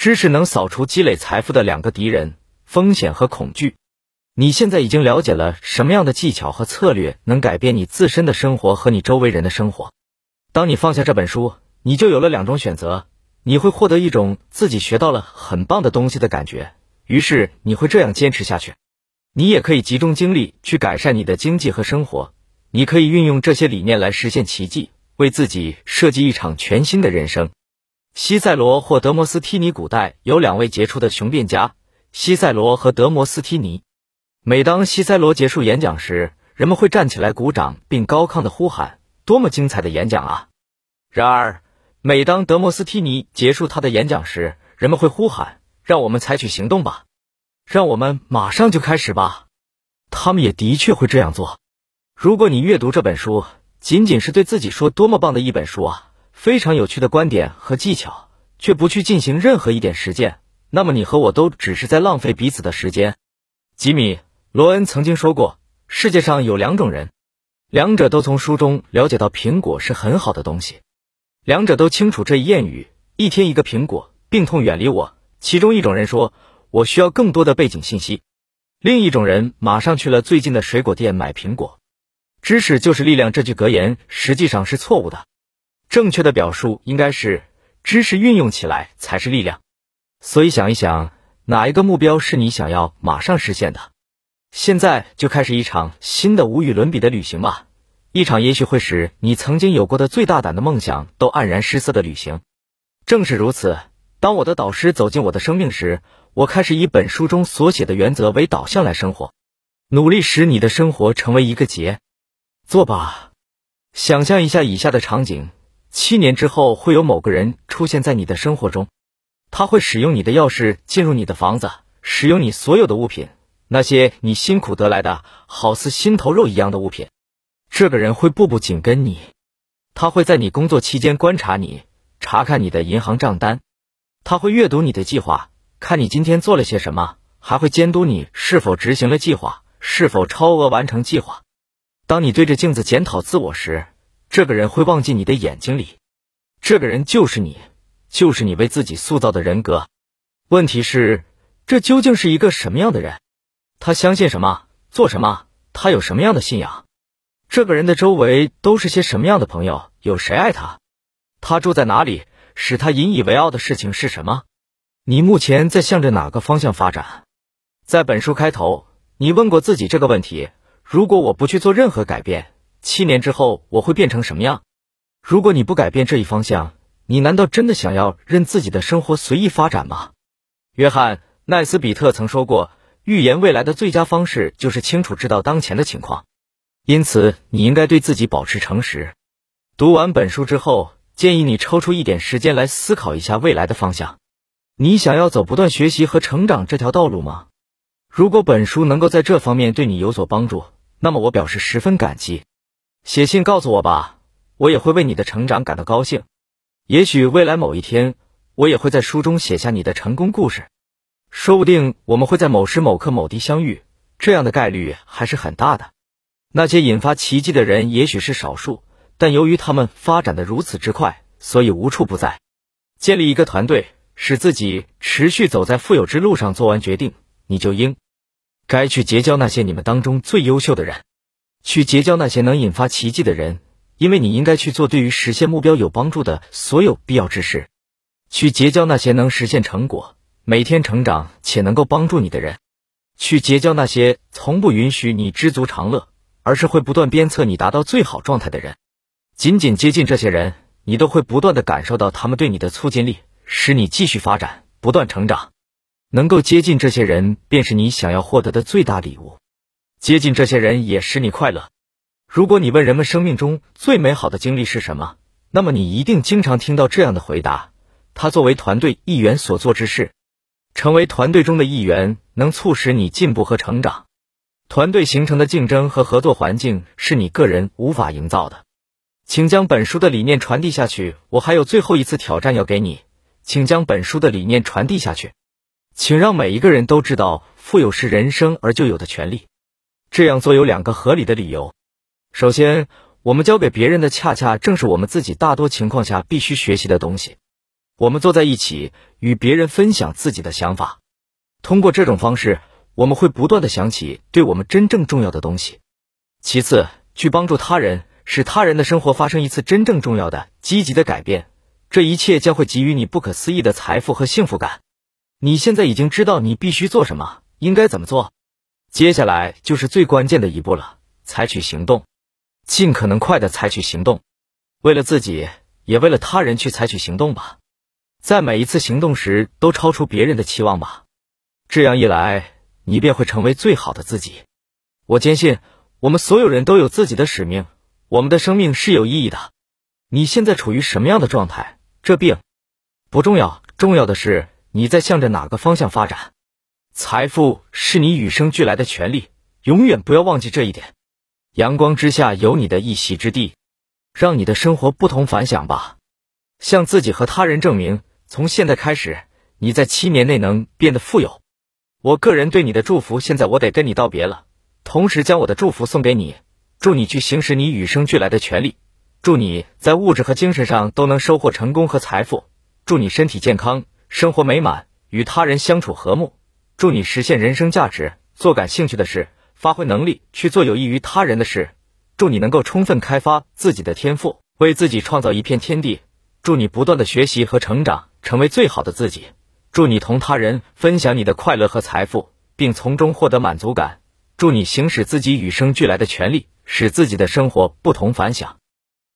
知识能扫除积累财富的两个敌人：风险和恐惧。你现在已经了解了什么样的技巧和策略能改变你自身的生活和你周围人的生活。当你放下这本书，你就有了两种选择：你会获得一种自己学到了很棒的东西的感觉，于是你会这样坚持下去；你也可以集中精力去改善你的经济和生活。你可以运用这些理念来实现奇迹，为自己设计一场全新的人生。西塞罗或德摩斯梯尼，古代有两位杰出的雄辩家，西塞罗和德摩斯梯尼。每当西塞罗结束演讲时，人们会站起来鼓掌，并高亢的呼喊：“多么精彩的演讲啊！”然而，每当德摩斯梯尼结束他的演讲时，人们会呼喊：“让我们采取行动吧，让我们马上就开始吧。”他们也的确会这样做。如果你阅读这本书，仅仅是对自己说多么棒的一本书啊，非常有趣的观点和技巧，却不去进行任何一点实践，那么你和我都只是在浪费彼此的时间。吉米·罗恩曾经说过，世界上有两种人，两者都从书中了解到苹果是很好的东西，两者都清楚这一谚语：一天一个苹果，病痛远离我。其中一种人说，我需要更多的背景信息，另一种人马上去了最近的水果店买苹果。知识就是力量。这句格言实际上是错误的，正确的表述应该是知识运用起来才是力量。所以想一想，哪一个目标是你想要马上实现的？现在就开始一场新的无与伦比的旅行吧，一场也许会使你曾经有过的最大胆的梦想都黯然失色的旅行。正是如此，当我的导师走进我的生命时，我开始以本书中所写的原则为导向来生活，努力使你的生活成为一个结。做吧，想象一下以下的场景：七年之后，会有某个人出现在你的生活中，他会使用你的钥匙进入你的房子，使用你所有的物品，那些你辛苦得来的好似心头肉一样的物品。这个人会步步紧跟你，他会在你工作期间观察你，查看你的银行账单，他会阅读你的计划，看你今天做了些什么，还会监督你是否执行了计划，是否超额完成计划。当你对着镜子检讨自我时，这个人会望进你的眼睛里，这个人就是你，就是你为自己塑造的人格。问题是，这究竟是一个什么样的人？他相信什么？做什么？他有什么样的信仰？这个人的周围都是些什么样的朋友？有谁爱他？他住在哪里？使他引以为傲的事情是什么？你目前在向着哪个方向发展？在本书开头，你问过自己这个问题。如果我不去做任何改变，七年之后我会变成什么样？如果你不改变这一方向，你难道真的想要任自己的生活随意发展吗？约翰·奈斯比特曾说过，预言未来的最佳方式就是清楚知道当前的情况。因此，你应该对自己保持诚实。读完本书之后，建议你抽出一点时间来思考一下未来的方向。你想要走不断学习和成长这条道路吗？如果本书能够在这方面对你有所帮助，那么我表示十分感激，写信告诉我吧，我也会为你的成长感到高兴。也许未来某一天，我也会在书中写下你的成功故事，说不定我们会在某时某刻某地相遇，这样的概率还是很大的。那些引发奇迹的人也许是少数，但由于他们发展的如此之快，所以无处不在。建立一个团队，使自己持续走在富有之路上，做完决定，你就应。该去结交那些你们当中最优秀的人，去结交那些能引发奇迹的人，因为你应该去做对于实现目标有帮助的所有必要之事。去结交那些能实现成果、每天成长且能够帮助你的人。去结交那些从不允许你知足常乐，而是会不断鞭策你达到最好状态的人。仅仅接近这些人，你都会不断的感受到他们对你的促进力，使你继续发展，不断成长。能够接近这些人，便是你想要获得的最大礼物。接近这些人也使你快乐。如果你问人们生命中最美好的经历是什么，那么你一定经常听到这样的回答：他作为团队一员所做之事。成为团队中的一员，能促使你进步和成长。团队形成的竞争和合作环境是你个人无法营造的。请将本书的理念传递下去。我还有最后一次挑战要给你，请将本书的理念传递下去。请让每一个人都知道，富有是人生而就有的权利。这样做有两个合理的理由：首先，我们教给别人的恰恰正是我们自己大多情况下必须学习的东西；我们坐在一起，与别人分享自己的想法。通过这种方式，我们会不断的想起对我们真正重要的东西。其次，去帮助他人，使他人的生活发生一次真正重要的、积极的改变。这一切将会给予你不可思议的财富和幸福感。你现在已经知道你必须做什么，应该怎么做。接下来就是最关键的一步了，采取行动，尽可能快的采取行动，为了自己，也为了他人去采取行动吧。在每一次行动时，都超出别人的期望吧。这样一来，你便会成为最好的自己。我坚信，我们所有人都有自己的使命，我们的生命是有意义的。你现在处于什么样的状态？这并不重要，重要的是你在向着哪个方向发展。财富是你与生俱来的权利，永远不要忘记这一点。阳光之下有你的一席之地，让你的生活不同凡响吧。向自己和他人证明，从现在开始，你在七年内能变得富有。我个人对你的祝福，现在我得跟你道别了，同时将我的祝福送给你，祝你去行使你与生俱来的权利。祝你在物质和精神上都能收获成功和财富。祝你身体健康，生活美满，与他人相处和睦。祝你实现人生价值，做感兴趣的事，发挥能力去做有益于他人的事。祝你能够充分开发自己的天赋，为自己创造一片天地。祝你不断的学习和成长，成为最好的自己。祝你同他人分享你的快乐和财富，并从中获得满足感。祝你行使自己与生俱来的权利，使自己的生活不同凡响。